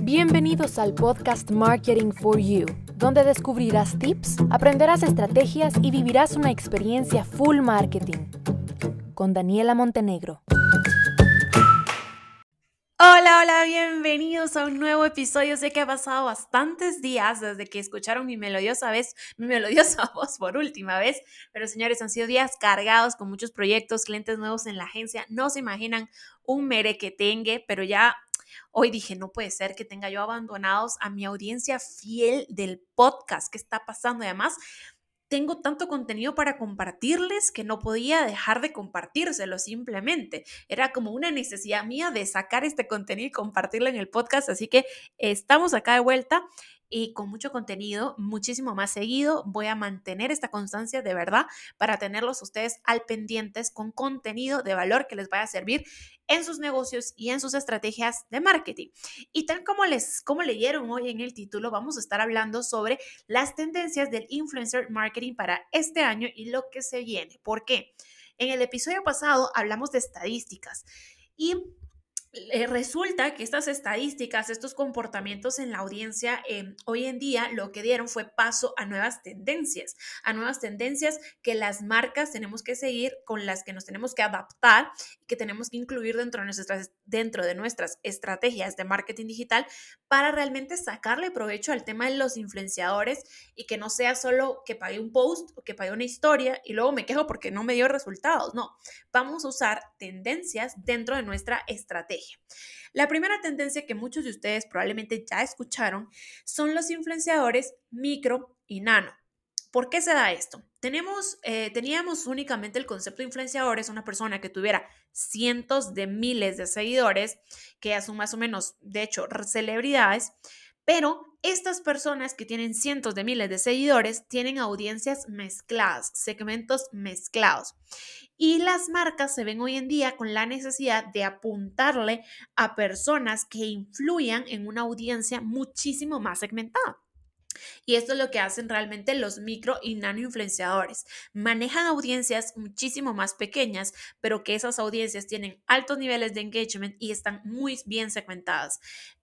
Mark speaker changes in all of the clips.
Speaker 1: Bienvenidos al podcast Marketing for You, donde descubrirás tips, aprenderás estrategias y vivirás una experiencia full marketing. Con Daniela Montenegro.
Speaker 2: Hola, hola, bienvenidos a un nuevo episodio. Sé que ha pasado bastantes días desde que escucharon mi melodiosa vez, mi melodiosa voz por última vez, pero señores, han sido días cargados con muchos proyectos, clientes nuevos en la agencia. No se imaginan un mere que tenga, pero ya Hoy dije, no puede ser que tenga yo abandonados a mi audiencia fiel del podcast. ¿Qué está pasando? además, tengo tanto contenido para compartirles que no podía dejar de compartírselo simplemente. Era como una necesidad mía de sacar este contenido y compartirlo en el podcast. Así que estamos acá de vuelta y con mucho contenido, muchísimo más seguido. Voy a mantener esta constancia de verdad para tenerlos ustedes al pendientes con contenido de valor que les vaya a servir en sus negocios y en sus estrategias de marketing. Y tal como les como leyeron hoy en el título, vamos a estar hablando sobre las tendencias del influencer marketing para este año y lo que se viene. ¿Por qué? En el episodio pasado hablamos de estadísticas y eh, resulta que estas estadísticas, estos comportamientos en la audiencia em, hoy en día lo que dieron fue paso a nuevas tendencias, a nuevas tendencias que las marcas tenemos que seguir, con las que nos tenemos que adaptar que tenemos que incluir dentro de nuestras, dentro de nuestras estrategias de marketing digital para realmente sacarle provecho al tema de los influenciadores y que no sea solo que pague un post o que pague una historia y luego me quejo porque no me dio resultados. No, vamos a usar tendencias dentro de nuestra estrategia. La primera tendencia que muchos de ustedes probablemente ya escucharon son los influenciadores micro y nano. ¿Por qué se da esto? Tenemos, eh, teníamos únicamente el concepto de influenciadores, una persona que tuviera cientos de miles de seguidores, que ya son más o menos, de hecho, celebridades, pero estas personas que tienen cientos de miles de seguidores tienen audiencias mezcladas, segmentos mezclados. Y las marcas se ven hoy en día con la necesidad de apuntarle a personas que influyan en una audiencia muchísimo más segmentada. Y esto es lo que hacen realmente los micro y nano influenciadores. Manejan audiencias muchísimo más pequeñas, pero que esas audiencias tienen altos niveles de engagement y están muy bien segmentadas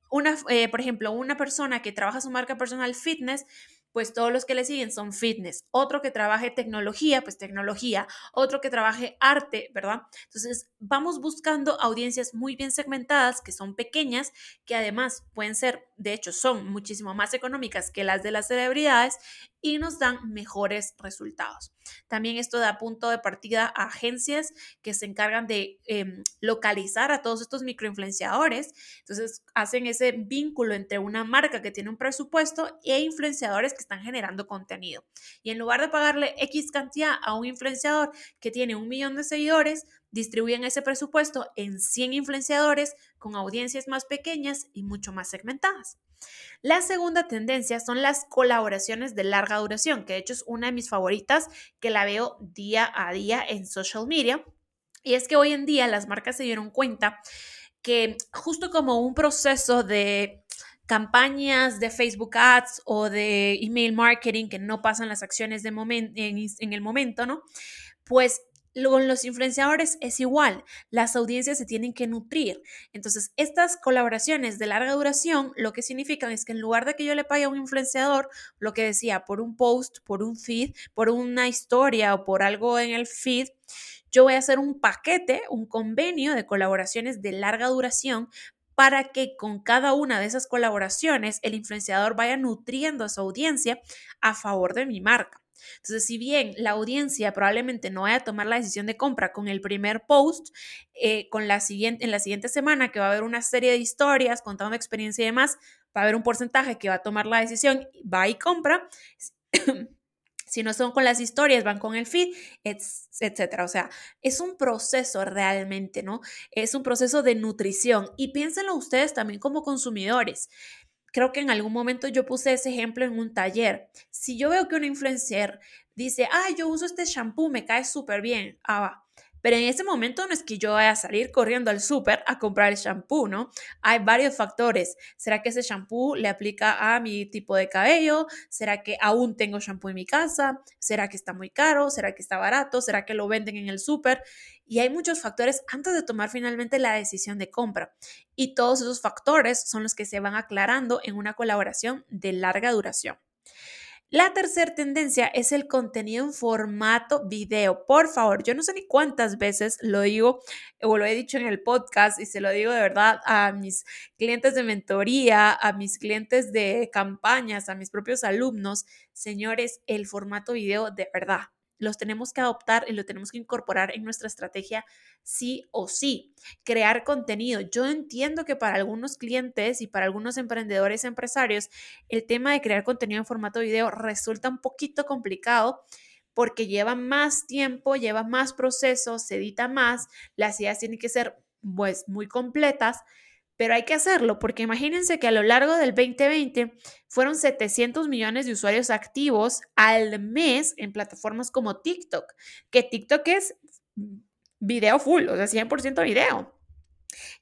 Speaker 2: una, eh, por ejemplo, una persona que trabaja su marca personal fitness, pues todos los que le siguen son fitness. Otro que trabaje tecnología, pues tecnología. Otro que trabaje arte, ¿verdad? Entonces, vamos buscando audiencias muy bien segmentadas, que son pequeñas, que además pueden ser, de hecho, son muchísimo más económicas que las de las celebridades y nos dan mejores resultados. También esto da punto de partida a agencias que se encargan de em, localizar a todos estos microinfluenciadores. Entonces hacen ese vínculo entre una marca que tiene un presupuesto e influenciadores que están generando contenido. Y en lugar de pagarle X cantidad a un influenciador que tiene un millón de seguidores, distribuyen ese presupuesto en 100 influenciadores con audiencias más pequeñas y mucho más segmentadas. La segunda tendencia son las colaboraciones de larga duración, que de hecho es una de mis favoritas, que la veo día a día en social media. Y es que hoy en día las marcas se dieron cuenta que justo como un proceso de campañas de Facebook Ads o de email marketing que no pasan las acciones de en, en el momento, ¿no? Pues con los influenciadores es igual, las audiencias se tienen que nutrir. Entonces, estas colaboraciones de larga duración lo que significan es que en lugar de que yo le pague a un influenciador, lo que decía, por un post, por un feed, por una historia o por algo en el feed, yo voy a hacer un paquete, un convenio de colaboraciones de larga duración para que con cada una de esas colaboraciones el influenciador vaya nutriendo a su audiencia a favor de mi marca. Entonces, si bien la audiencia probablemente no vaya a tomar la decisión de compra con el primer post, eh, con la siguiente, en la siguiente semana que va a haber una serie de historias contando experiencia y demás, va a haber un porcentaje que va a tomar la decisión, va y compra. si no son con las historias, van con el feed, etcétera. O sea, es un proceso realmente, ¿no? Es un proceso de nutrición. Y piénsenlo ustedes también como consumidores creo que en algún momento yo puse ese ejemplo en un taller. Si yo veo que un influencer dice, ah, yo uso este shampoo, me cae súper bien, ah, va. Pero en ese momento no es que yo vaya a salir corriendo al súper a comprar el shampoo, ¿no? Hay varios factores. ¿Será que ese shampoo le aplica a mi tipo de cabello? ¿Será que aún tengo shampoo en mi casa? ¿Será que está muy caro? ¿Será que está barato? ¿Será que lo venden en el súper? Y hay muchos factores antes de tomar finalmente la decisión de compra. Y todos esos factores son los que se van aclarando en una colaboración de larga duración. La tercera tendencia es el contenido en formato video. Por favor, yo no sé ni cuántas veces lo digo o lo he dicho en el podcast y se lo digo de verdad a mis clientes de mentoría, a mis clientes de campañas, a mis propios alumnos. Señores, el formato video de verdad los tenemos que adoptar y lo tenemos que incorporar en nuestra estrategia sí o sí. Crear contenido. Yo entiendo que para algunos clientes y para algunos emprendedores empresarios, el tema de crear contenido en formato video resulta un poquito complicado porque lleva más tiempo, lleva más procesos, se edita más, las ideas tienen que ser pues muy completas pero hay que hacerlo porque imagínense que a lo largo del 2020 fueron 700 millones de usuarios activos al mes en plataformas como TikTok, que TikTok es video full, o sea, 100% video.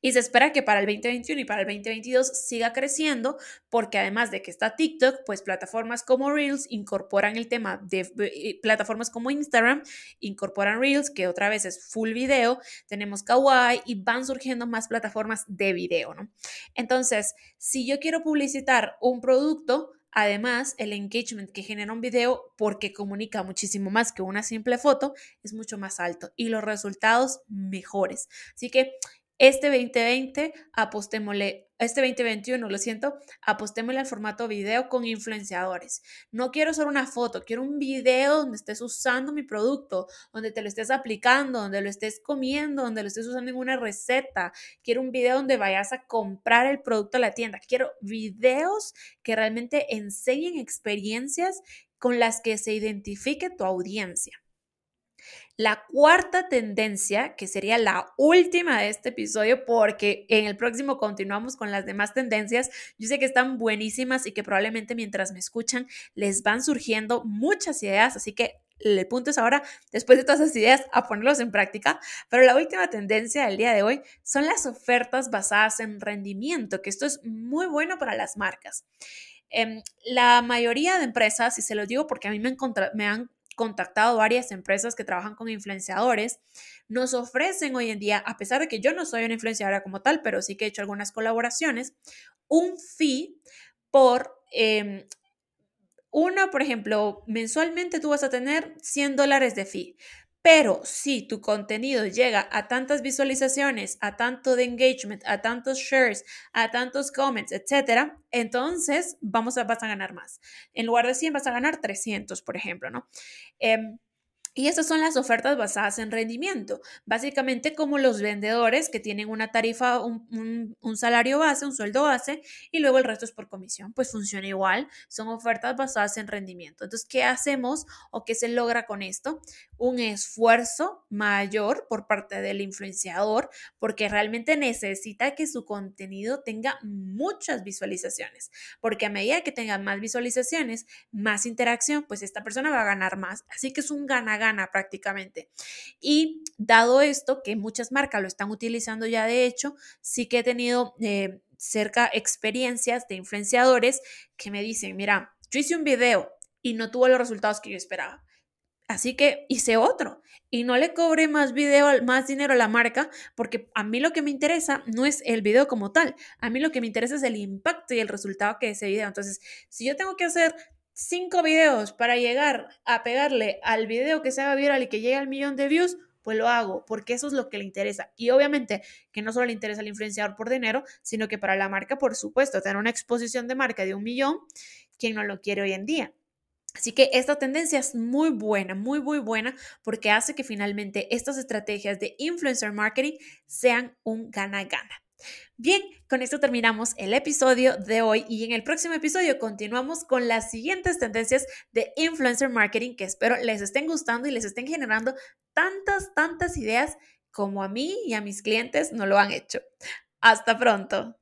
Speaker 2: Y se espera que para el 2021 y para el 2022 siga creciendo porque además de que está TikTok, pues plataformas como Reels incorporan el tema de eh, plataformas como Instagram, incorporan Reels, que otra vez es full video, tenemos Kawaii y van surgiendo más plataformas de video, ¿no? Entonces, si yo quiero publicitar un producto, Además, el engagement que genera un video, porque comunica muchísimo más que una simple foto, es mucho más alto y los resultados mejores. Así que este 2020 apostémosle, este 2021, lo siento, apostémosle al formato video con influenciadores. No quiero solo una foto, quiero un video donde estés usando mi producto, donde te lo estés aplicando, donde lo estés comiendo, donde lo estés usando en una receta. Quiero un video donde vayas a comprar el producto a la tienda. Quiero videos que realmente enseñen experiencias con las que se identifique tu audiencia. La cuarta tendencia, que sería la última de este episodio, porque en el próximo continuamos con las demás tendencias. Yo sé que están buenísimas y que probablemente mientras me escuchan les van surgiendo muchas ideas, así que el punto es ahora, después de todas esas ideas, a ponerlos en práctica. Pero la última tendencia del día de hoy son las ofertas basadas en rendimiento, que esto es muy bueno para las marcas. Em, la mayoría de empresas, y se lo digo porque a mí me, me han contactado varias empresas que trabajan con influenciadores, nos ofrecen hoy en día, a pesar de que yo no soy una influenciadora como tal, pero sí que he hecho algunas colaboraciones, un fee por... Eh, una, por ejemplo, mensualmente tú vas a tener 100 dólares de fee, pero si tu contenido llega a tantas visualizaciones, a tanto de engagement, a tantos shares, a tantos comments, etcétera, entonces vamos a, vas a ganar más. En lugar de 100 vas a ganar 300, por ejemplo, ¿no? Em, y estas son las ofertas basadas en rendimiento, básicamente como los vendedores que tienen una tarifa, un, salario base, un sueldo base, y luego el resto es por comisión, pues funciona igual, son ofertas basadas en rendimiento. Entonces, ¿qué hacemos o qué se logra con esto? Un esfuerzo mayor por parte del influenciador, porque realmente necesita que su contenido tenga muchas visualizaciones, porque a medida que tenga más visualizaciones, más interacción, pues esta persona va a ganar más. Así que es un prácticamente. Y dado esto, que muchas marcas lo están utilizando ya de hecho, sí que he tenido eh, cerca experiencias de influenciadores que me dicen, mira, yo hice un video y no tuvo los resultados que yo esperaba. Así que hice otro y no le cobré más video, más dinero a la marca, porque a mí lo que me interesa no es el video como tal, a mí lo que me interesa es el impacto y el resultado que ese video. Entonces, si yo tengo que hacer cinco videos para llegar a pegarle al video que se haga viral y que llegue al millón de views, pues lo hago, porque eso es lo que le interesa. Y obviamente que no solo le interesa al influenciador por dinero, sino que para la marca, por supuesto, tener una exposición de marca de un millón, ¿quién no lo quiere hoy en día? Así que esta tendencia es muy buena, muy, muy buena, porque hace que finalmente estas estrategias de influencer marketing sean un gana-gana. Bien, con esto terminamos el episodio de hoy y en el próximo episodio continuamos con las siguientes tendencias de influencer marketing que espero les estén gustando y les estén generando tantas, tantas ideas como a mí y a mis clientes no lo han hecho. Hasta pronto.